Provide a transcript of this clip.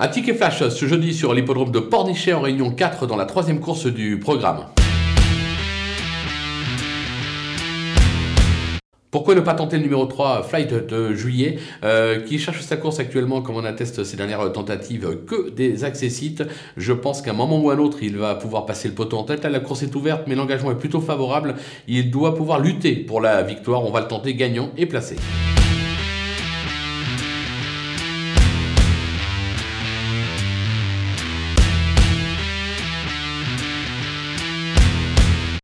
Un ticket flash ce jeudi sur l'hippodrome de Pornichet en Réunion 4 dans la troisième course du programme. Pourquoi ne pas tenter le numéro 3, Flight de juillet, euh, qui cherche sa course actuellement, comme on atteste ses dernières tentatives, que des accessites. Je pense qu'à un moment ou à un autre, il va pouvoir passer le poteau en tête. Là, la course est ouverte, mais l'engagement est plutôt favorable. Il doit pouvoir lutter pour la victoire. On va le tenter gagnant et placé.